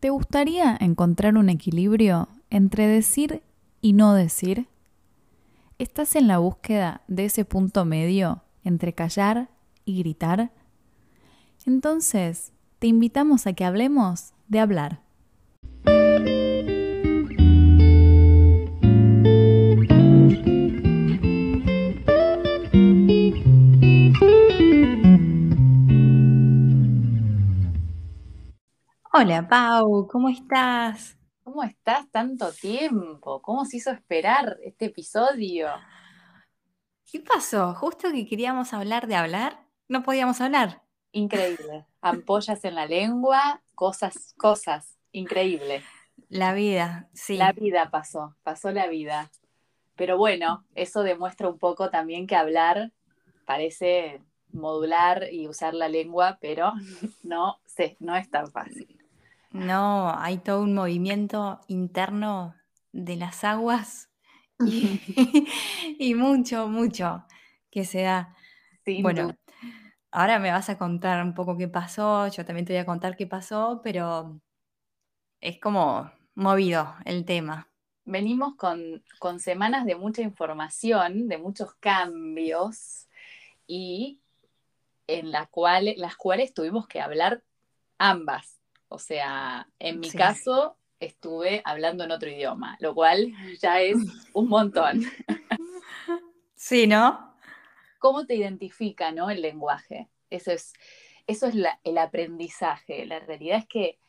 ¿Te gustaría encontrar un equilibrio entre decir y no decir? ¿Estás en la búsqueda de ese punto medio entre callar y gritar? Entonces, te invitamos a que hablemos de hablar. Hola Pau, ¿cómo estás? ¿Cómo estás tanto tiempo? ¿Cómo se hizo esperar este episodio? ¿Qué pasó? Justo que queríamos hablar de hablar, no podíamos hablar. Increíble. Ampollas en la lengua, cosas, cosas. Increíble. La vida, sí. La vida pasó, pasó la vida. Pero bueno, eso demuestra un poco también que hablar parece modular y usar la lengua, pero no sé, no es tan fácil. No, hay todo un movimiento interno de las aguas y, mucho, mucho que se da. bueno, ahora me vas a contar un poco qué pasó, yo también te voy a contar qué pasó, pero es como movido el tema. Venimos con, con semanas de mucha información, de muchos cambios y en la cual, las cuales tuvimos que hablar ambas o sea, en mi caso estuve hablando en otro idioma, lo cual ya es un montón. Sí, ¿no? ¿Cómo te identifica ¿no? el lenguaje? Eso es, eso es el aprendizaje. La realidad es que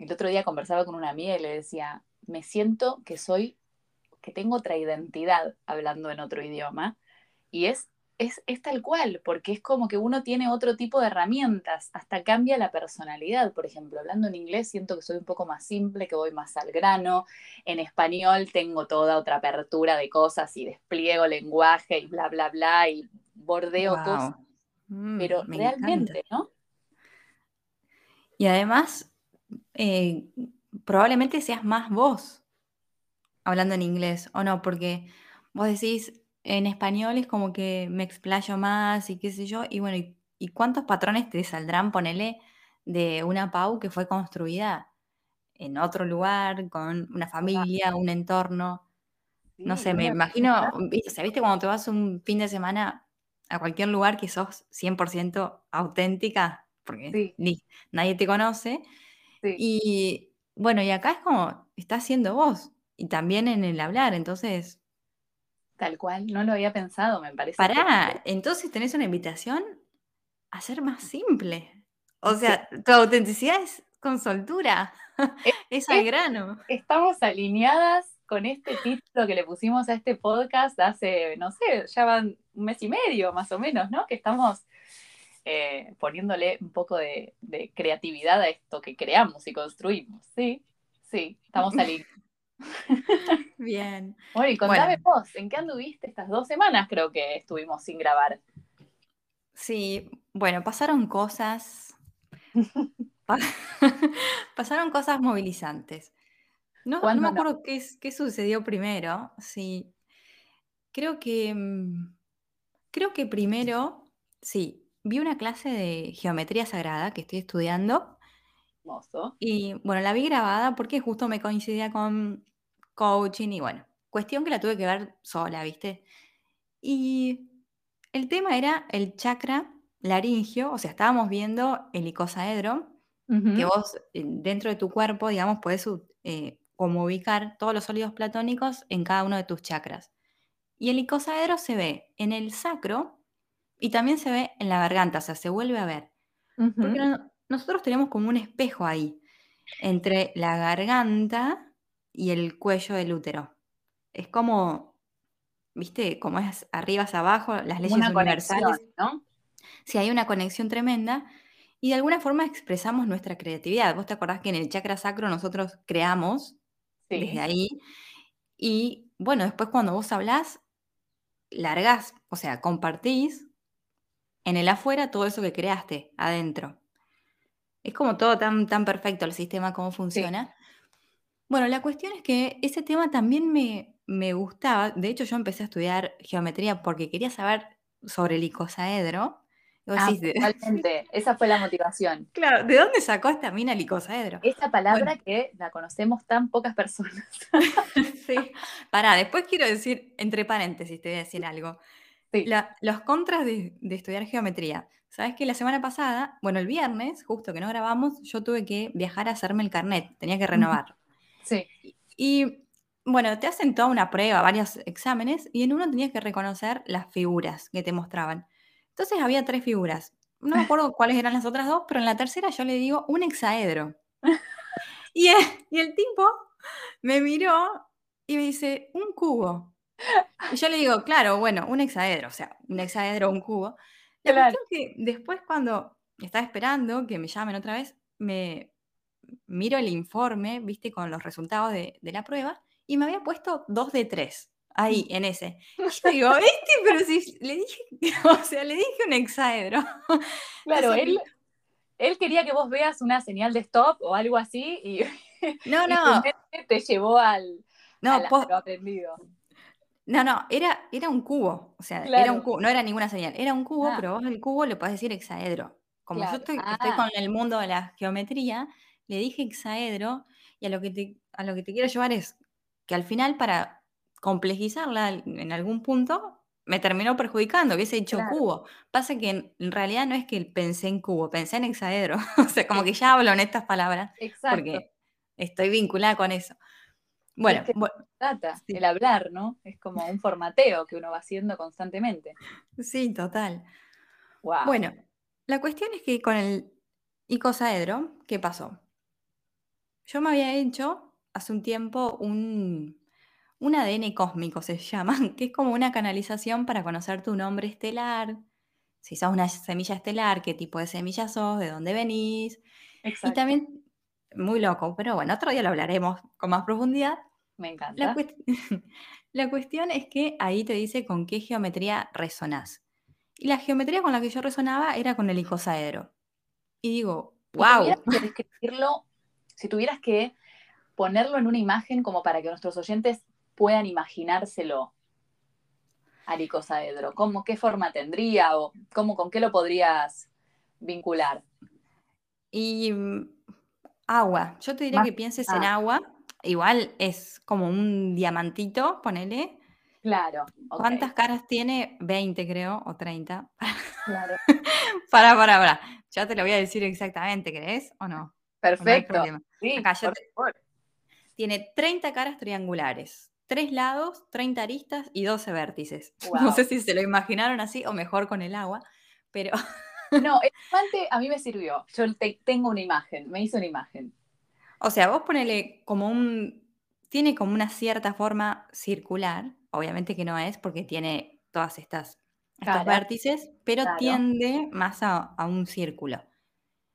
el otro día conversaba con una amiga y le decía, me siento que soy, que tengo otra identidad hablando en otro idioma. Y es es, tal cual, porque es como que uno tiene otro tipo de herramientas, hasta cambia la personalidad. Por ejemplo, hablando en inglés siento que soy un poco más simple, que voy más al grano. En español tengo toda otra apertura de cosas y despliego lenguaje y bla, bla, bla, y bordeo cosas. Mm, Pero realmente, ¿no? Y además, eh, probablemente seas más vos hablando en inglés, ¿o no? Porque vos decís, en español es como que me explayo más y qué sé yo, y bueno, ¿y, cuántos patrones te saldrán, ponele, de una Pau que fue construida en otro lugar, con una familia, un entorno? No sé, me imagino, ¿viste? ¿viste cuando te vas un fin de semana a cualquier lugar que sos 100% auténtica? Porque ni, nadie te conoce. Y bueno, y acá es como, estás siendo vos, y también en el hablar, entonces Tal cual, no lo había pensado, me parece. Pará, entonces tenés una invitación a ser más simple. O sea, tu autenticidad es con soltura, es, al grano. Estamos alineadas con este título que le pusimos a este podcast hace, no sé, ya van un mes y medio más o menos, ¿no? Que estamos eh, poniéndole un poco de, de, creatividad a esto que creamos y construimos. Sí, sí, estamos alineados. Bien. Bueno, y contame vos, ¿en qué anduviste estas dos semanas? Creo que estuvimos sin grabar. Sí, bueno, pasaron cosas. pasaron cosas movilizantes. No, me acuerdo qué, qué, sucedió primero. Sí. Creo que. Mm, creo que primero, sí, vi una clase de geometría sagrada que estoy estudiando. Hermoso. Y bueno, la vi grabada porque justo me coincidía con coaching y bueno, cuestión que la tuve que ver sola, ¿viste? Y el tema era el chakra laringio, o sea, estábamos viendo el icosaedro, que vos dentro de tu cuerpo, digamos, puedes eh, como ubicar todos los sólidos platónicos en cada uno de tus chakras. Y el icosaedro se ve en el sacro y también se ve en la garganta, o sea, se vuelve a ver. Porque nosotros tenemos como un espejo ahí, entre la garganta y el cuello del útero. Es como, ¿viste? Como es arriba hacia abajo, las leyes universales. ¿no? Sí, hay una conexión tremenda y de alguna forma expresamos nuestra creatividad. Vos te acordás que en el chakra sacro nosotros creamos desde ahí y bueno, después cuando vos hablás, largás, o sea, compartís en el afuera todo eso que creaste adentro. Es como todo tan, tan perfecto el sistema, cómo funciona. Bueno, la cuestión es que ese tema también me, me gustaba. De hecho, yo empecé a estudiar geometría porque quería saber sobre el icosaedro, Ah, esa fue la motivación. Claro, ¿de dónde sacó esta mina el icosaedro? Esa palabra que la conocemos tan pocas personas. sí. Pará, después quiero decir, entre paréntesis, te voy a decir algo. los contras de, estudiar geometría. Sabes que la semana pasada, bueno, el viernes, justo que no grabamos, yo tuve que viajar a hacerme el carnet, tenía que renovar. Sí. Y bueno, te hacen toda una prueba, varios exámenes, y en uno tenías que reconocer las figuras que te mostraban. Entonces había tres figuras. No me acuerdo cuáles eran las otras dos, pero en la tercera yo le digo un hexaedro. Y el, tipo me miró y me dice, un cubo. Y yo le digo, claro, bueno, un hexaedro, o sea, un hexaedro, un cubo. La cuestión es que después cuando estaba esperando que me llamen otra vez, me miro el informe, viste, con los resultados de, de la prueba, y me había puesto dos de tres ahí, en ese. Y yo digo, este, pero si le dije, o sea, le dije un hexaedro. Claro, él, él quería que vos veas una señal de stop o algo así y, no, no. te llevó al, no, lo aprendido. No, no, era, era un cubo, o sea, era un cubo, no era ninguna señal, era un cubo, ah. pero vos el cubo le podés decir hexaedro. Como yo estoy, estoy, ah. con el mundo de la geometría, le dije hexaedro y a lo que te, a lo que te quiero llevar es que al final para complejizarla en algún punto, me terminó perjudicando, hubiese dicho cubo. Pasa que en, realidad no es que pensé en cubo, pensé en hexaedro. o sea, como que ya hablo en estas palabras. Porque estoy vinculada con eso. Bueno, trata, el hablar, ¿no? Es como un formateo que uno va haciendo constantemente. Sí, total. Bueno, la cuestión es que con el icosaedro, ¿qué pasó? Yo me había hecho hace un tiempo un, un ADN cósmico se llama, que es como una canalización para conocer tu nombre estelar, si sos una semilla estelar, qué tipo de semilla sos, de dónde venís. Y también, muy loco, pero bueno, otro día lo hablaremos con más profundidad. Me encanta. La, cuestión es que ahí te dice con qué geometría resonás. Y la geometría con la que yo resonaba era con el icosaedro. Y digo, wow. Si tuvieras que describirlo, si tuvieras que ponerlo en una imagen como para que nuestros oyentes puedan imaginárselo al icosaedro? ¿Cómo, ¿Qué forma tendría o cómo, con qué lo podrías vincular? Y mm, agua. Yo te diría que pienses en agua. Igual es como un diamantito, ponele. Claro. ¿Cuántas caras tiene? 20 creo, o 30. Claro. para, para, para. Ya te lo voy a decir exactamente, ¿crees o no? Perfecto. Tiene 30 caras triangulares tres lados, 30 aristas y 12 vértices. No sé si se lo imaginaron así o mejor con el agua, pero... No, el elefante a mí me sirvió. Yo tengo una imagen, me hizo una imagen. O sea, vos ponele como un... Tiene como una cierta forma circular, obviamente que no es porque tiene todas estas estos vértices, pero tiende más a, a un círculo.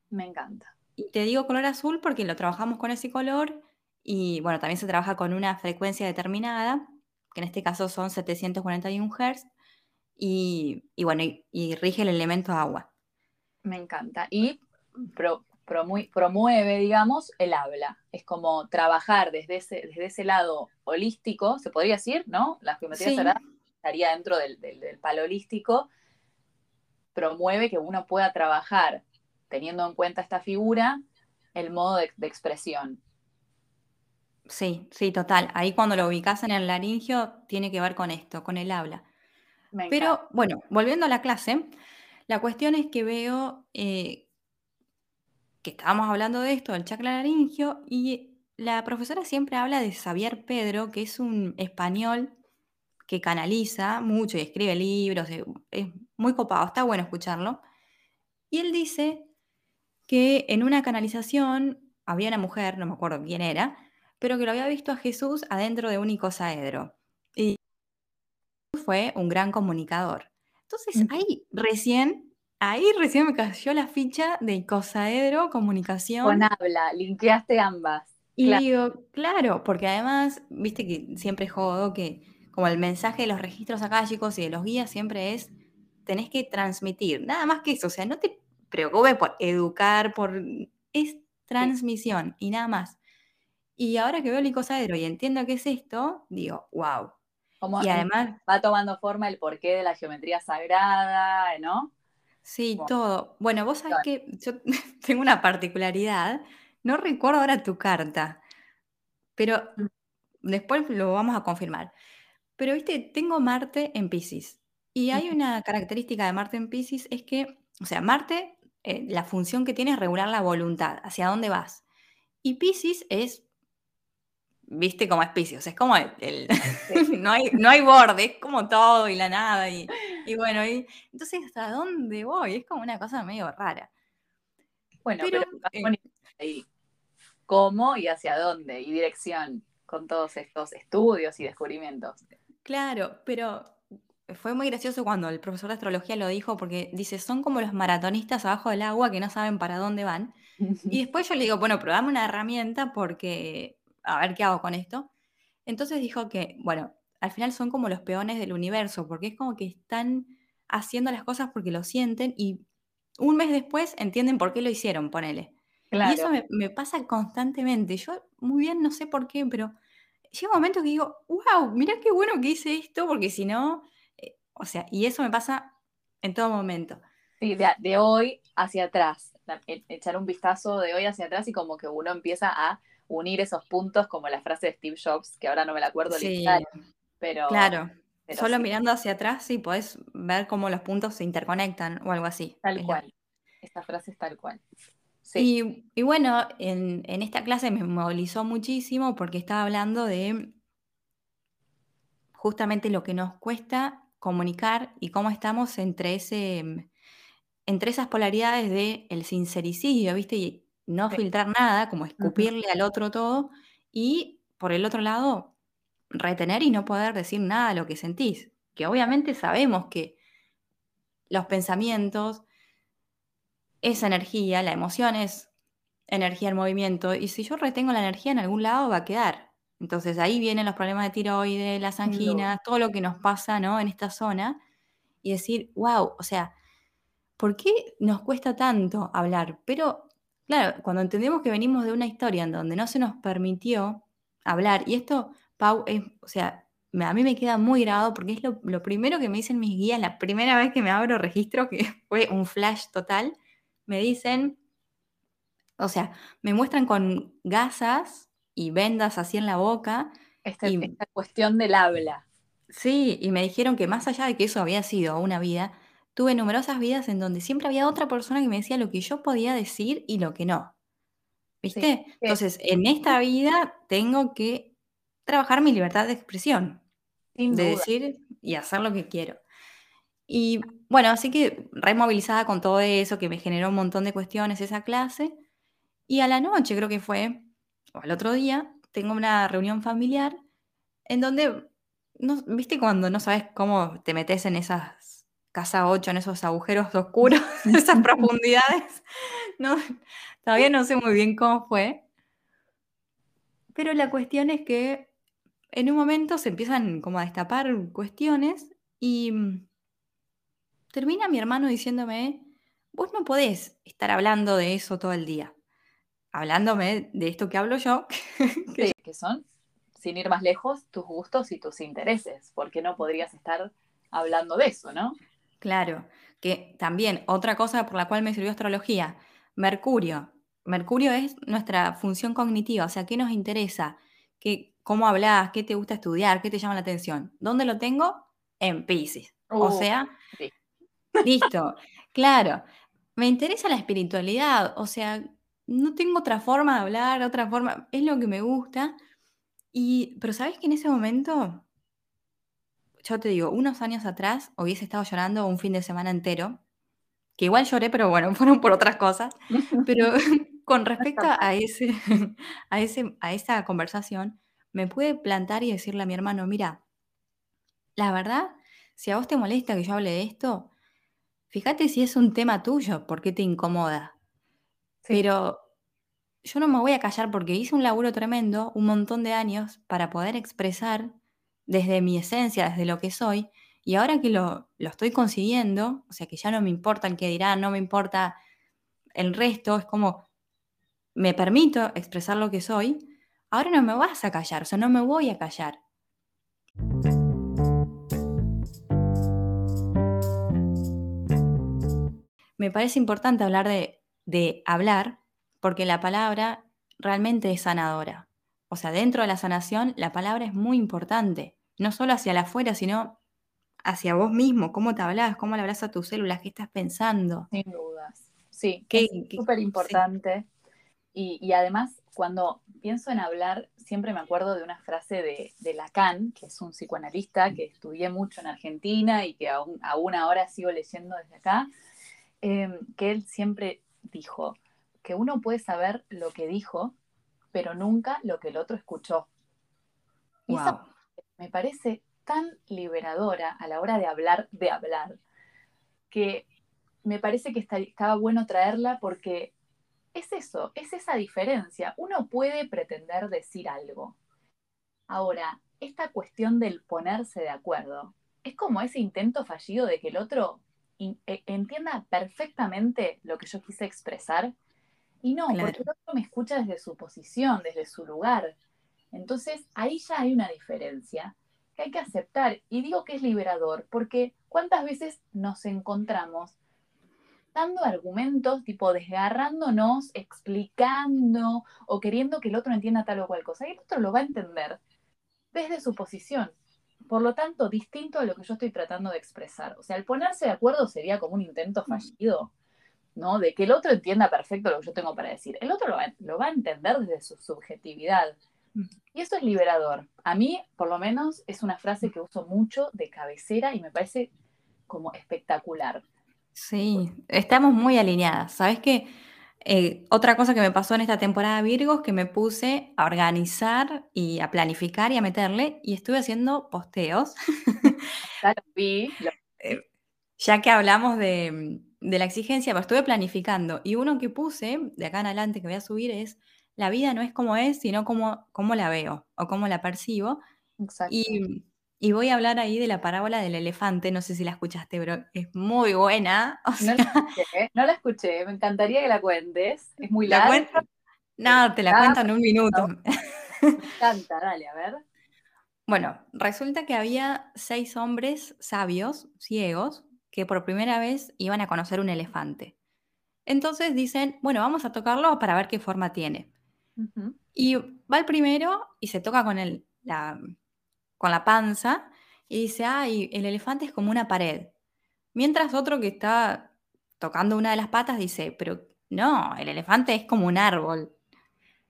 Me encanta. Y te digo color azul porque lo trabajamos con ese color y bueno, también se trabaja con una frecuencia determinada, que en este caso son 741 Hz, y, bueno, y, rige el elemento agua. Me encanta. Y promueve, digamos, el habla. Es como trabajar desde ese, desde ese lado holístico, se podría decir, ¿no? La geometría estaría dentro del, del, palo holístico. Promueve que uno pueda trabajar teniendo en cuenta esta figura el modo de expresión. Sí, sí, total. Ahí cuando lo ubicas en el laringio tiene que ver con esto, con el habla. Pero bueno, volviendo a la clase, la cuestión es que veo eh, que estábamos hablando de esto, del chakra laringio, y la profesora siempre habla de Xavier Pedro, que es un español que canaliza mucho y escribe libros, eh, es muy copado, está bueno escucharlo. Y él dice que en una canalización había una mujer, no me acuerdo quién era, pero que lo había visto a Jesús adentro de un icosaedro. Y fue un gran comunicador. Entonces ahí recién, ahí recién me cayó la ficha de icosaedro, comunicación. Con habla, linkeaste ambas. Y digo, claro, porque además, viste que siempre jodo que como el mensaje de los registros chicos y de los guías siempre es, tenés que transmitir, nada más que eso, o sea, no te preocupes por educar, por... es transmisión y nada más. Y ahora que veo el icosaedro y entiendo qué es esto, digo, wow. Y además va tomando forma el porqué de la geometría sagrada, ¿no? Sí, todo. Bueno, vos sabés que yo tengo una particularidad. No recuerdo ahora tu carta, pero Mm. después lo vamos a confirmar. Pero, viste, tengo Marte en Piscis. Y hay una característica de Marte en Piscis, es que, o sea, Marte, eh, la función que tiene es regular la voluntad, hacia dónde vas. Y Piscis es, viste cómo es Piscis, o sea, es como el, no, hay, no hay borde, es como todo y la nada. Y, y bueno, y, entonces, ¿hasta dónde voy? Es como una cosa medio rara. Bueno, Pero, eh, ahí cómo y hacia dónde y dirección con todos estos estudios y descubrimientos. Claro, pero fue muy gracioso cuando el profesor de astrología lo dijo porque dice, son como los maratonistas abajo del agua que no saben para dónde van. Y después yo le digo, bueno, pero dame una herramienta porque a ver qué hago con esto. Entonces dijo que, bueno, al final son como los peones del universo, porque es como que están haciendo las cosas porque lo sienten y un mes después entienden por qué lo hicieron, ponele. Y eso Claro, me, me pasa constantemente. Yo muy bien no sé por qué, pero llega un momento que digo, wow, mirá qué bueno que hice esto, porque si no, eh, o sea, y eso me pasa en todo momento. sí, de, de hoy hacia atrás, echar un vistazo de hoy hacia atrás y como que uno empieza a unir esos puntos como la frase de Steve Jobs, que ahora no me la acuerdo Sí, literal, pero, claro. pero Solo sí, mirando hacia atrás sí podés ver cómo los puntos se interconectan o algo así. tal es lo- cual. Esta frase es tal cual. Sí, Y, y bueno, en, en esta clase me movilizó muchísimo porque estaba hablando de justamente lo que nos cuesta comunicar y cómo estamos entre ese, entre esas polaridades de el sincericidio, ¿viste? Y no sí. filtrar nada, como escupirle al otro todo, y por el otro lado, retener y no poder decir nada de lo que sentís. Que obviamente sabemos que los pensamientos, esa energía, la emoción es energía en movimiento, y si yo retengo la energía en algún lado va a quedar. Entonces ahí vienen los problemas de tiroides, las anginas, todo lo que nos pasa, ¿no? En esta zona, y decir, wow, o sea, ¿por qué nos cuesta tanto hablar? Pero, claro, cuando entendemos que venimos de una historia en donde no se nos permitió hablar, y esto, Pau, es, o sea, a mí me queda muy grabado porque es lo, lo primero que me dicen mis guías, la primera vez que me abro registro, que fue un flash total, me dicen, o sea, me muestran con gasas y vendas así en la boca, Esta, y esta cuestión del habla. Sí, y me dijeron que más allá de que eso había sido una vida, tuve numerosas vidas en donde siempre había otra persona que me decía lo que yo podía decir y lo que no. Sí, ¿Viste? Entonces, en esta vida tengo que trabajar mi libertad de expresión, sin de duda. decir y hacer lo que quiero. Y bueno, así que removilizada con todo eso, que me generó un montón de cuestiones esa clase. Y a la noche, creo que fue, o al otro día, tengo una reunión familiar en donde, no, ¿viste cuando no sabes cómo te metes en esas casa 8, en esos agujeros oscuros, esas profundidades? No, todavía no sé muy bien cómo fue, pero la cuestión es que en un momento se empiezan como a destapar cuestiones y mm, termina mi hermano diciéndome, vos no podés estar hablando de eso todo el día. Hablándome de esto que hablo yo, que que son, sin ir más lejos, tus gustos y tus intereses, porque no podrías estar hablando de eso, ¿no? Claro, que también otra cosa por la cual me sirvió astrología, Mercurio. Mercurio es nuestra función cognitiva, o sea, ¿qué nos interesa? ¿Qué, ¿Cómo hablas? ¿Qué te gusta estudiar? ¿Qué te llama la atención? ¿Dónde lo tengo? En Pisces. O Uh, sea, sí. listo, claro. Me interesa la espiritualidad, o sea, no tengo otra forma de hablar, otra forma, es lo que me gusta. Y, pero ¿sabes que en ese momento yo te digo, unos años atrás hubiese estado llorando un fin de semana entero, que igual lloré, pero bueno, fueron por otras cosas. Pero con respecto a ese, a ese, a esa conversación, me pude plantar y decirle a mi hermano, mira, la verdad, si a vos te molesta que yo hable de esto, fíjate si es un tema tuyo, por qué te incomoda. Sí. Pero yo no me voy a callar porque hice un laburo tremendo, un montón de años, para poder expresar desde mi esencia, desde lo que soy, y ahora que lo, lo estoy consiguiendo, o sea que ya no me importa el que dirán, no me importa el resto, es como me permito expresar lo que soy, ahora no me vas a callar, o sea, no me voy a callar. me parece importante hablar de, de hablar, porque la palabra realmente es sanadora. O sea, dentro de la sanación, la palabra es muy importante, no solo hacia la afuera, sino hacia vos mismo, cómo te hablas, cómo le hablas a tus células, qué estás pensando. Sin dudas. Sí, Qué- es súper importante. Y, y además, cuando pienso en hablar, siempre me acuerdo de una frase de, de Lacan, que es un psicoanalista que estudié mucho en Argentina y que aún, aún ahora sigo leyendo desde acá, eh, que él siempre dijo que uno puede saber lo que dijo, pero nunca lo que el otro escuchó. Y esa Wow. Me parece tan liberadora a la hora de hablar, de hablar, que me parece que está- estaba bueno traerla porque es eso, es esa diferencia. Uno puede pretender decir algo. Ahora, esta cuestión del ponerse de acuerdo es como ese intento fallido de que el otro e- entienda perfectamente lo que yo quise expresar y no, Claro. porque el otro me escucha desde su posición, desde su lugar. Entonces, ahí ya hay una diferencia que hay que aceptar. Y digo que es liberador, porque ¿cuántas veces nos encontramos dando argumentos, tipo desgarrándonos, explicando o queriendo que el otro entienda tal o cual cosa? Y el otro lo va a entender desde su posición. Por lo tanto, distinto a lo que yo estoy tratando de expresar. O sea, el ponerse de acuerdo sería como un intento fallido, ¿no? De que el otro entienda perfecto lo que yo tengo para decir. El otro lo va, lo va a entender desde su subjetividad. Y eso es liberador. A mí, por lo menos, es una frase que uso mucho de cabecera y me parece como espectacular. Sí, estamos muy alineadas. ¿Sabes qué? Eh, otra cosa que me pasó en esta temporada Virgos, que me puse a organizar y a planificar y a meterle, y estuve haciendo posteos, Ya eh, ya que hablamos de, de la exigencia, pero estuve planificando. Y uno que puse, de acá en adelante que voy a subir, es, la vida no es como es, sino como, como la veo o cómo la percibo. exacto. Y, y voy a hablar ahí de la parábola del elefante, no sé si la escuchaste, pero es muy buena. O No la escuché, no la escuché, me encantaría que la cuentes. Es muy ¿La larga. cuento? No, te la Ah, cuento en un minuto. Me encanta, dale, a ver. Bueno, resulta que había seis hombres sabios, ciegos, que por primera vez iban a conocer un elefante. Entonces dicen, bueno, vamos a tocarlo para ver qué forma tiene. Y va el primero y se toca con, el, la, con la panza y dice, ay, el elefante es como una pared. Mientras otro que está tocando una de las patas dice, pero no, el elefante es como un árbol.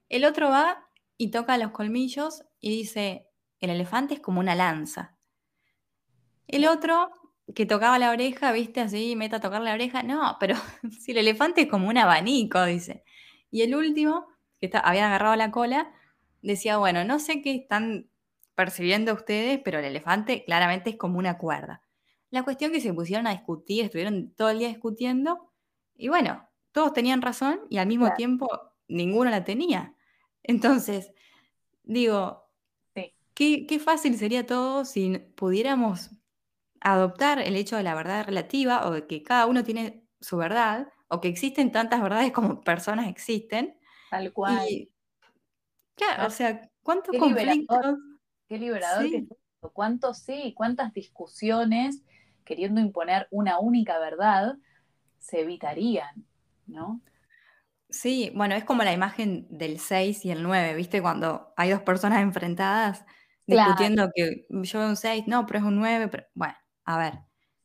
El otro va y toca los colmillos y dice, el elefante es como una lanza. El otro que tocaba la oreja, viste, así, meta a tocar la oreja, no, pero si el elefante es como un abanico, dice. Y el último, que está- había agarrado la cola, decía, bueno, no sé qué están percibiendo ustedes, pero el elefante claramente es como una cuerda. La cuestión que se pusieron a discutir, estuvieron todo el día discutiendo, y bueno, todos tenían razón y al mismo Claro. tiempo ninguno la tenía. Entonces, digo, Sí. qué, qué fácil sería todo si pudiéramos adoptar el hecho de la verdad relativa o de que cada uno tiene su verdad o que existen tantas verdades como personas existen. Tal cual. Y claro, o sea, ¿cuántos Qué liberador. conflictos? Qué liberador que es esto. ¿Cuántos sí? ¿Cuántas discusiones queriendo imponer una única verdad se evitarían? ¿No? Sí, bueno, es como la imagen del 6 y el 9, ¿viste? Cuando hay dos personas enfrentadas Claro. discutiendo que yo veo un 6, no, pero es un 9, pero bueno, a ver,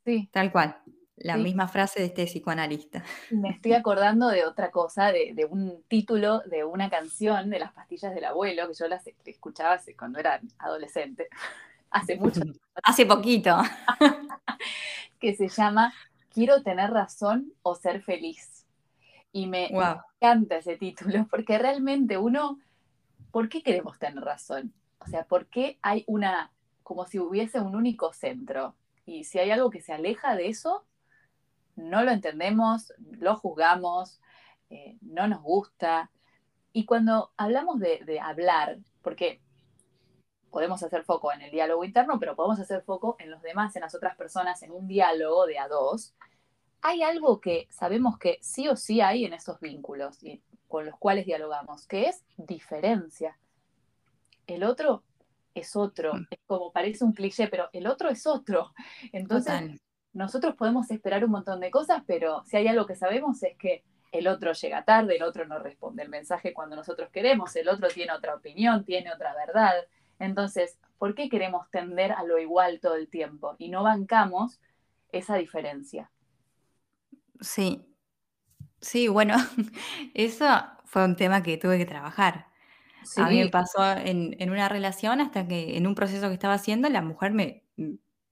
Sí. tal cual, la Sí. misma frase de este psicoanalista. Me estoy acordando de otra cosa, de, de un título de una canción de las pastillas del abuelo, que yo las escuchaba cuando era adolescente, hace mucho, Hace poquito. que se llama Quiero tener razón o ser feliz. Y me, me Wow. encanta ese título, porque realmente uno, ¿por qué queremos tener razón? O sea, ¿por qué hay una, como si hubiese un único centro? Y si hay algo que se aleja de eso, no lo entendemos, lo juzgamos, eh, no nos gusta. Y cuando hablamos de, de hablar, porque podemos hacer foco en el diálogo interno, pero podemos hacer foco en los demás, en las otras personas, en un diálogo de a dos, hay algo que sabemos que sí o sí hay en esos vínculos y con los cuales dialogamos, que es diferencia. El otro es otro, Mm. es como parece un cliché, pero el otro es otro. Entonces, Total. Nosotros podemos esperar un montón de cosas, pero si hay algo que sabemos es que el otro llega tarde, el otro no responde el mensaje cuando nosotros queremos, el otro tiene otra opinión, tiene otra verdad. Entonces, ¿por qué queremos tender a lo igual todo el tiempo y no bancamos esa diferencia? Sí, sí, bueno, eso fue un tema que tuve que trabajar. A mí me pasó en, en una relación hasta que en un proceso que estaba haciendo la mujer me,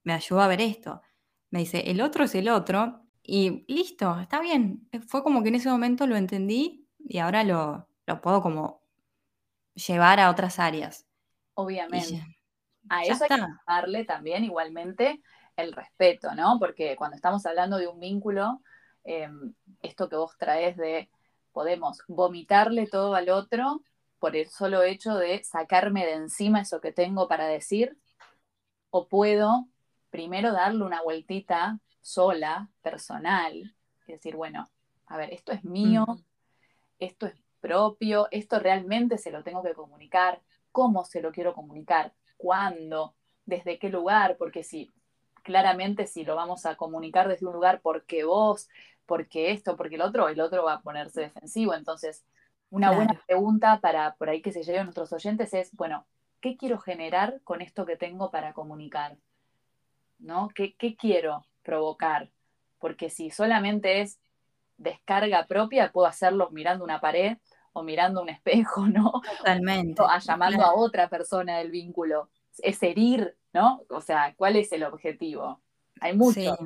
me ayudó a ver esto. Me dice, el otro es el otro y listo, está bien. Fue como que en ese momento lo entendí y ahora lo, lo puedo como llevar a otras áreas. Obviamente. a eso hay que darle también igualmente el respeto, ¿no? Porque cuando estamos hablando de un vínculo, em, esto que vos traes de podemos vomitarle todo al otro por el solo hecho de sacarme de encima eso que tengo para decir, o puedo primero darle una vueltita sola, personal, y decir, bueno, a ver, esto es mío, esto es propio, esto realmente se lo tengo que comunicar, cómo se lo quiero comunicar, cuándo, desde qué lugar, porque si claramente si lo vamos a comunicar desde un lugar porque vos, porque esto, porque el otro, el otro va a ponerse defensivo. Entonces, una buena pregunta para por ahí que se lleven nuestros oyentes es, bueno, ¿qué quiero generar con esto que tengo para comunicar? ¿No? ¿Qué, qué quiero provocar? Porque si solamente es descarga propia, puedo hacerlo mirando una pared o mirando un espejo, ¿no? Totalmente. O llamando a otra persona del vínculo. Es herir, ¿no? O sea, ¿cuál es el objetivo? Hay mucho.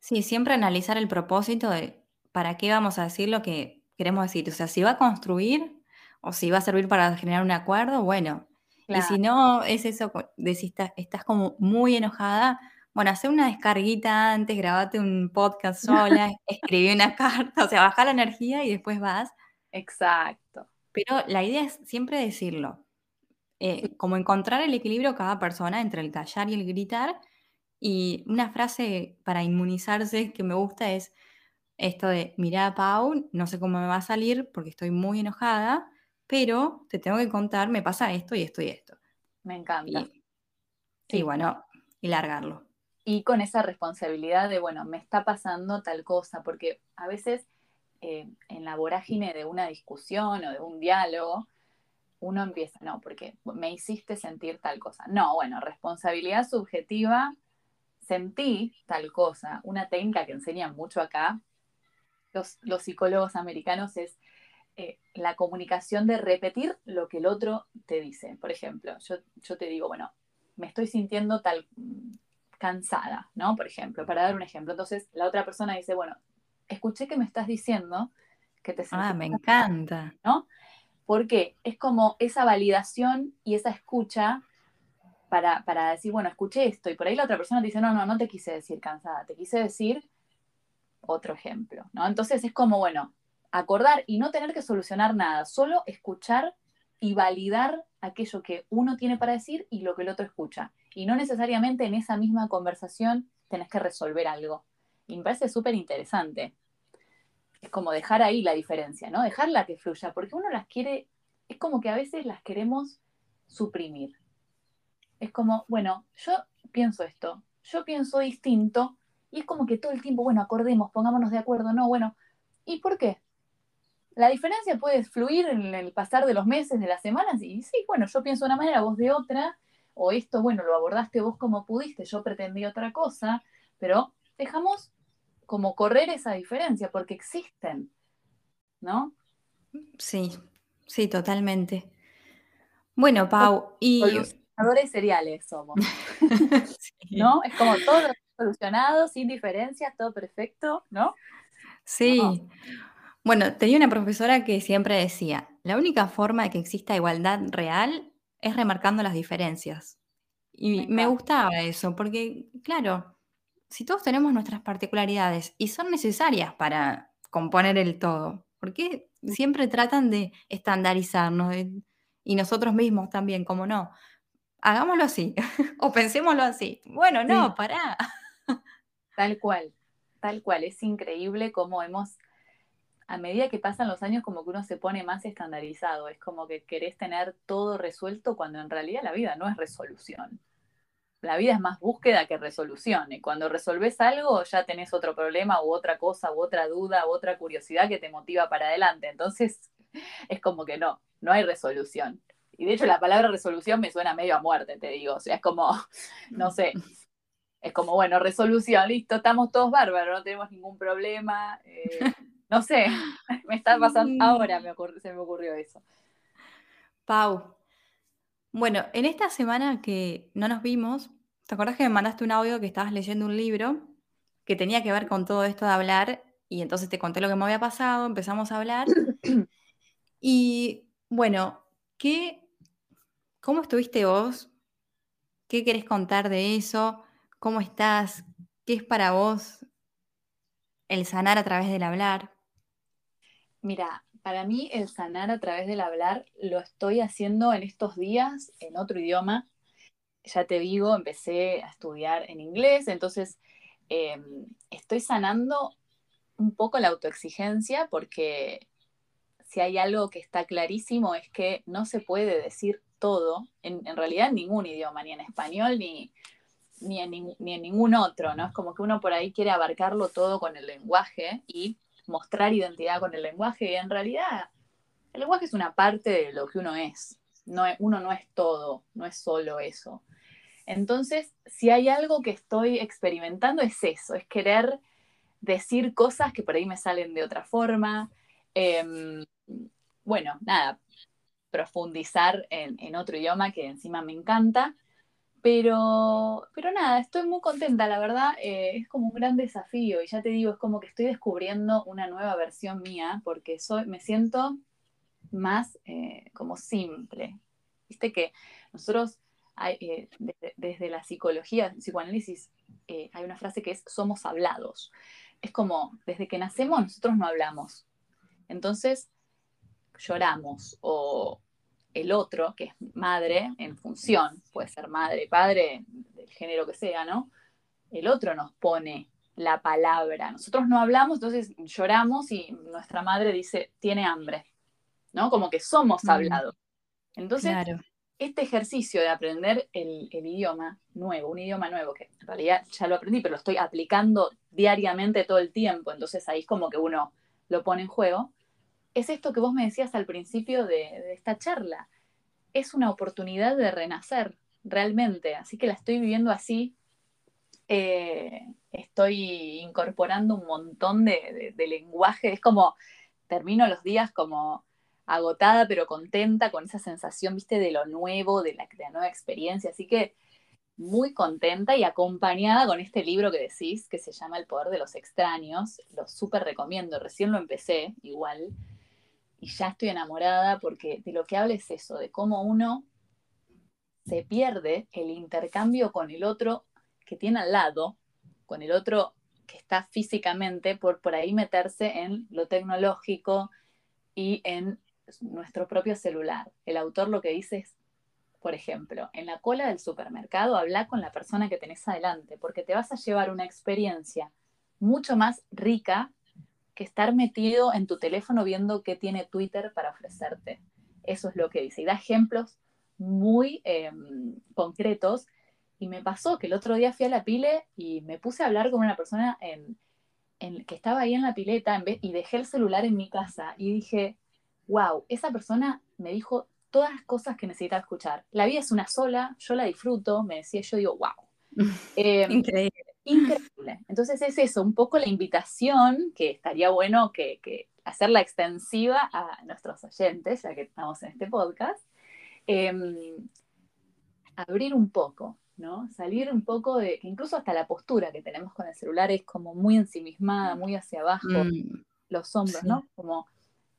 Sí. siempre analizar el propósito de para qué vamos a decir lo que queremos decir. O sea, si va a construir o si va a servir para generar un acuerdo, bueno. Y si no, es eso, de si estás, estás como muy enojada, bueno, hace una descarguita antes, grabate un podcast sola, escribí una carta, o sea, baja la energía y después vas. Exacto. Pero la idea es siempre decirlo. Eh, como encontrar el equilibrio cada persona entre el callar y el gritar. Y una frase para inmunizarse que me gusta es esto de, mira Pau, no sé cómo me va a salir porque estoy muy enojada, pero te tengo que contar, me pasa esto y esto y esto. Me encanta. Y, sí. bueno, y largarlo. Y con esa responsabilidad de, bueno, me está pasando tal cosa, porque a veces eh, en la vorágine de una discusión o de un diálogo, uno empieza, no, porque me hiciste sentir tal cosa. No, bueno, responsabilidad subjetiva, sentí tal cosa. Una técnica que enseñan mucho acá, los, psicólogos americanos, es eh, la comunicación de repetir lo que el otro te dice. Por ejemplo, yo, yo te digo, bueno, me estoy sintiendo tal cansada, ¿no? Por ejemplo, para dar un ejemplo. Entonces, la otra persona dice, bueno, escuché que me estás diciendo que te Ah, me encanta. ¿No? Porque es como esa validación y esa escucha para, decir, bueno, escuché esto, y por ahí la otra persona te dice, no, no, no te quise decir cansada, te quise decir otro ejemplo, ¿no? Entonces es como, bueno, acordar y no tener que solucionar nada, solo escuchar y validar aquello que uno tiene para decir y lo que el otro escucha. Y no necesariamente en esa misma conversación tenés que resolver algo. Y me parece súper interesante es como dejar ahí la diferencia, ¿no? Dejarla que fluya, porque uno las quiere, es como que a veces las queremos suprimir. Es como, bueno, yo pienso esto, yo pienso distinto, y es como que todo el tiempo, bueno, acordemos, pongámonos de acuerdo, no, bueno, ¿y por qué? La diferencia puede fluir en el pasar de los meses, de las semanas, y sí, bueno, yo pienso de una manera, vos de otra, o esto, bueno, lo abordaste vos como pudiste, yo pretendí otra cosa, pero dejamos como correr esa diferencia, porque existen, ¿no? Sí, sí, totalmente. Bueno, Pau, y... Solucionadores seriales somos, ¿no? Es como todo solucionado, sin diferencias, todo perfecto, ¿no? Sí. Bueno, tenía una profesora que siempre decía, la única forma de que exista igualdad real es remarcando las diferencias. Y me gustaba eso, porque, claro, si todos tenemos nuestras particularidades y son necesarias para componer el todo, porque siempre tratan de estandarizarnos y nosotros mismos también, como no, hagámoslo así o pensémoslo así. Bueno, no, pará. Tal cual, tal cual. Es increíble cómo hemos, a medida que pasan los años, como que uno se pone más estandarizado. Es como que querés tener todo resuelto cuando en realidad la vida no es resolución. la vida es más búsqueda que resolución. Y cuando resolves algo, ya tenés otro problema u otra cosa u otra duda u otra curiosidad que te motiva para adelante. Entonces, es como que no, no hay resolución. Y de hecho la palabra resolución me suena medio a muerte, te digo. O sea, es como, no sé, es como, bueno, resolución, listo, estamos todos bárbaros, no tenemos ningún problema. Eh, no sé, me está pasando, ahora me se me ocurrió eso. Pau, bueno, en esta semana que no nos vimos, ¿te acordás que me mandaste un audio que estabas leyendo un libro que tenía que ver con todo esto de hablar? Y entonces te conté lo que me había pasado, empezamos a hablar. y bueno, ¿qué, ¿cómo estuviste vos? ¿Qué querés contar de eso? ¿Cómo estás? ¿Qué es para vos el sanar a través del hablar? Mira, para mí el sanar a través del hablar lo estoy haciendo en estos días en otro idioma. Ya te digo, empecé a estudiar en inglés, entonces em, estoy sanando un poco la autoexigencia porque si hay algo que está clarísimo es que no se puede decir todo, en, realidad en ningún idioma, ni en español, ni, en, ni en ningún otro, ¿no? Es como que uno por ahí quiere abarcarlo todo con el lenguaje y mostrar identidad con el lenguaje y en realidad el lenguaje es una parte de lo que uno es. No, uno no es todo, no es solo eso. Entonces, si hay algo que estoy experimentando es eso, es querer decir cosas que por ahí me salen de otra forma. Em, bueno, nada, profundizar en, otro idioma que encima me encanta. Pero, pero nada, estoy muy contenta, la verdad, eh, es como un gran desafío y ya te digo, es como que estoy descubriendo una nueva versión mía porque soy, me siento más eh, como simple. Viste que nosotros, eh, desde, la psicología, psicoanálisis, hay una frase que es somos hablados. Es como, desde que nacemos nosotros no hablamos. Entonces, lloramos o, el otro, que es madre en función, puede ser madre, padre, del género que sea, ¿no? El otro nos pone la palabra. Nosotros no hablamos, entonces lloramos y nuestra madre dice, tiene hambre, ¿no? Como que somos mm. hablados. Entonces, este ejercicio de aprender el, el, idioma nuevo, un idioma nuevo, que en realidad ya lo aprendí, pero lo estoy aplicando diariamente todo el tiempo, entonces ahí es como que uno lo pone en juego, es esto que vos me decías al principio de, esta charla. Es una oportunidad de renacer, realmente. Así que la estoy viviendo así. Eh, estoy incorporando un montón de, lenguaje. Es como, termino los días como agotada, pero contenta con esa sensación, viste, de lo nuevo, de la, de la, nueva experiencia. Así que muy contenta y acompañada con este libro que decís, que se llama El Poder de los Extraños. Lo súper recomiendo, recién lo empecé, igual y ya estoy enamorada porque de lo que habla es eso, de cómo uno se pierde el intercambio con el otro que tiene al lado, con el otro que está físicamente, por, por ahí meterse en lo tecnológico y en nuestro propio celular. El autor lo que dice es, por ejemplo, en la cola del supermercado, habla con la persona que tenés adelante, porque te vas a llevar una experiencia mucho más rica que estar metido en tu teléfono viendo qué tiene Twitter para ofrecerte. Eso es lo que dice. Y da ejemplos muy em, concretos. Y me pasó que el otro día fui a la pile y me puse a hablar con una persona en, que estaba ahí en la pileta en vez, y dejé el celular en mi casa y dije, wow, esa persona me dijo todas las cosas que necesitaba escuchar. La vida es una sola, yo la disfruto, me decía, yo digo, wow. Em, Increíble increíble. Entonces es eso, un poco la invitación, que estaría bueno que, hacerla extensiva a nuestros oyentes, ya que estamos en este podcast, em, abrir un poco, ¿no? Salir un poco de, que incluso hasta la postura que tenemos con el celular es como muy ensimismada, muy hacia abajo, mm, los hombros, ¿no? Como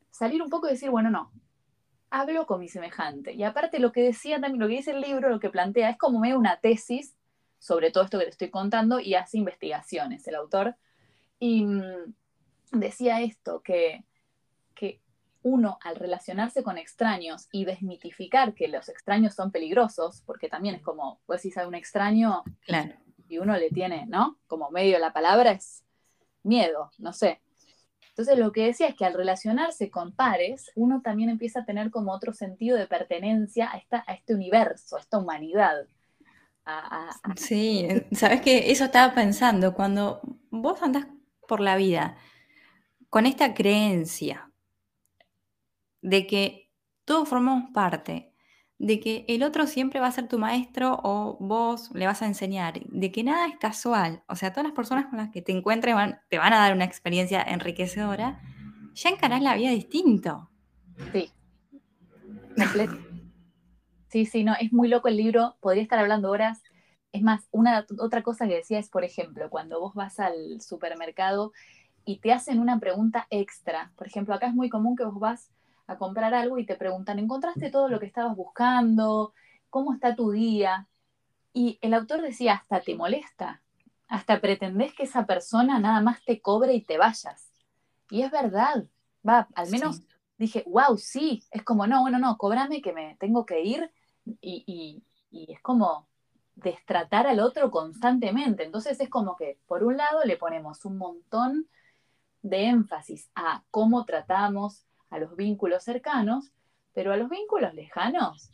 salir un poco y decir, bueno, no, hablo con mi semejante. Y aparte lo que decía también, lo que dice el libro, lo que plantea, es como medio una tesis sobre todo esto que te estoy contando y hace investigaciones el autor. Y mm, decía esto, que, que uno al relacionarse con extraños y desmitificar que los extraños son peligrosos, porque también es como, pues si sabe un extraño claro. y uno le tiene, ¿no? Como medio la palabra es miedo, no sé. Entonces lo que decía es que al relacionarse con pares, uno también empieza a tener como otro sentido de pertenencia a, esta, a este universo, a esta humanidad Sí, sabes que eso estaba pensando, cuando vos andás por la vida con esta creencia de que todos formamos parte, de que el otro siempre va a ser tu maestro o vos le vas a enseñar, de que nada es casual, o sea, todas las personas con las que te encuentres te van a dar una experiencia enriquecedora, ya encarás la vida distinto. Sí. Sí, sí, no, es muy loco el libro, podría estar hablando horas. Es más, una otra cosa que decía es, por ejemplo, cuando vos vas al supermercado y te hacen una pregunta extra. Por ejemplo, acá es muy común que vos vas a comprar algo y te preguntan, ¿encontraste todo lo que estabas buscando? ¿Cómo está tu día? Y el autor decía, hasta te molesta, hasta pretendés que esa persona nada más te cobre y te vayas. Y es verdad, va, al menos dije, wow, sí, es como, no, bueno, no, cobrame que me tengo que ir y, y es como destratar al otro constantemente. Entonces es como que, por un lado, le ponemos un montón de énfasis a cómo tratamos a los vínculos cercanos, pero a los vínculos lejanos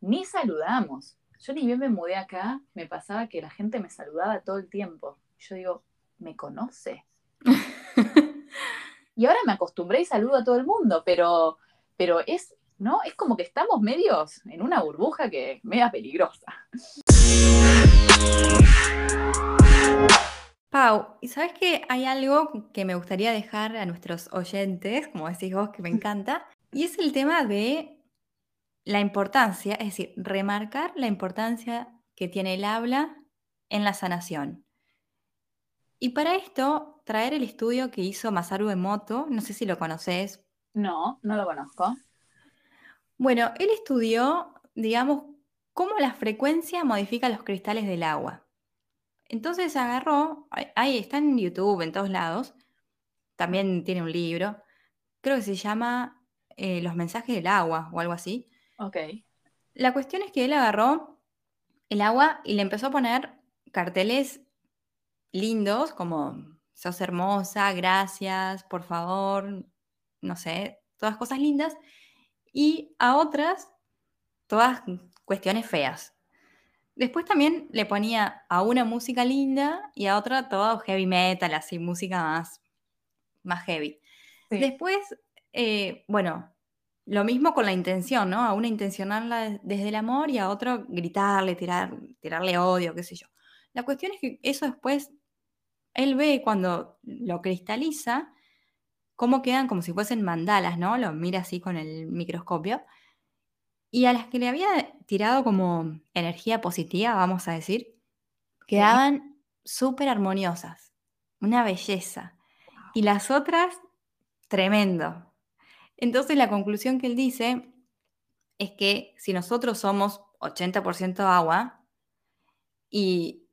ni saludamos. Yo ni bien me mudé acá, me pasaba que la gente me saludaba todo el tiempo. Yo digo, ¿me conoce? y ahora me acostumbré y saludo a todo el mundo, pero, pero es, ¿no? Es como que estamos medios en una burbuja que es media peligrosa. Pau, ¿y sabes que hay algo que me gustaría dejar a nuestros oyentes, como decís vos, que me encanta? Y es el tema de la importancia, es decir, remarcar la importancia que tiene el habla en la sanación. Y para esto, traer el estudio que hizo Masaru Emoto, no sé si lo conoces. No, no lo conozco. Bueno, él estudió, digamos, cómo la frecuencia modifica los cristales del agua. Entonces agarró, ahí está en YouTube, en todos lados, también tiene un libro, creo que se llama eh, Los mensajes del agua o algo así. Ok. La cuestión es que él agarró el agua y le empezó a poner carteles lindos como sos hermosa, gracias, por favor, no sé, todas cosas lindas, y a otras, todas cuestiones feas. Después también le ponía a una música linda y a otra todo heavy metal, así, música más, más heavy. Después, eh, bueno, lo mismo con la intención, ¿no? A una intencionarla desde el amor y a otro gritarle, tirar, tirarle odio, qué sé yo. La cuestión es que eso después, él ve cuando lo cristaliza, cómo quedan como si fuesen mandalas, ¿no? Lo mira así con el microscopio y a las que le había tirado como energía positiva, vamos a decir, quedaban súper armoniosas, una belleza. Y las otras, tremendo. Entonces la conclusión que él dice es que si nosotros somos 80% agua y,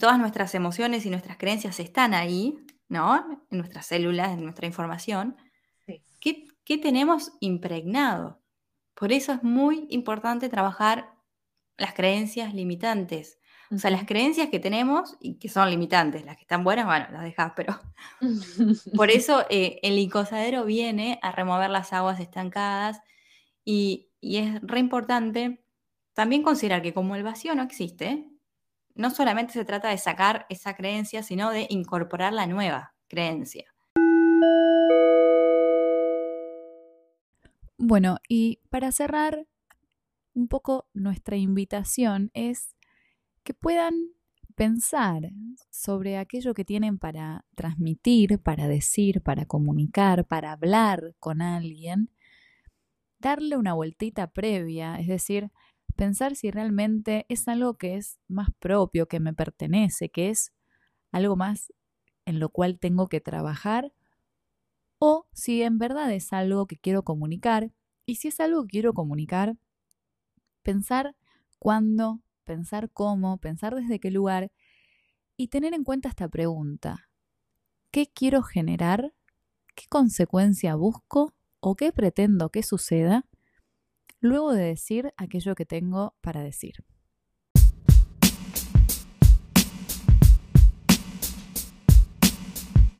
todas nuestras emociones y nuestras creencias están ahí, ¿no? En nuestras células, en nuestra información, ¿qué tenemos impregnado? Por eso es muy importante trabajar las creencias limitantes. O sea, las creencias que tenemos y que son limitantes, las que están buenas, bueno, las dejas, pero por eso eh, el icosadero viene a remover las aguas estancadas y, y es re importante también considerar que como el vacío no existe, no solamente se trata de sacar esa creencia, sino de incorporar la nueva creencia. Bueno, y para cerrar, un poco nuestra invitación es que puedan pensar sobre aquello que tienen para transmitir, para decir, para comunicar, para hablar con alguien, darle una vueltita previa, es decir, pensar si realmente es algo que es más propio, que me pertenece, que es algo más en lo cual tengo que trabajar o si en verdad es algo que quiero comunicar y si es algo que quiero comunicar, pensar cuándo, pensar cómo, pensar desde qué lugar y tener en cuenta esta pregunta. ¿Qué quiero generar? ¿Qué consecuencia busco? ¿O qué pretendo que suceda? Luego de decir aquello que tengo para decir.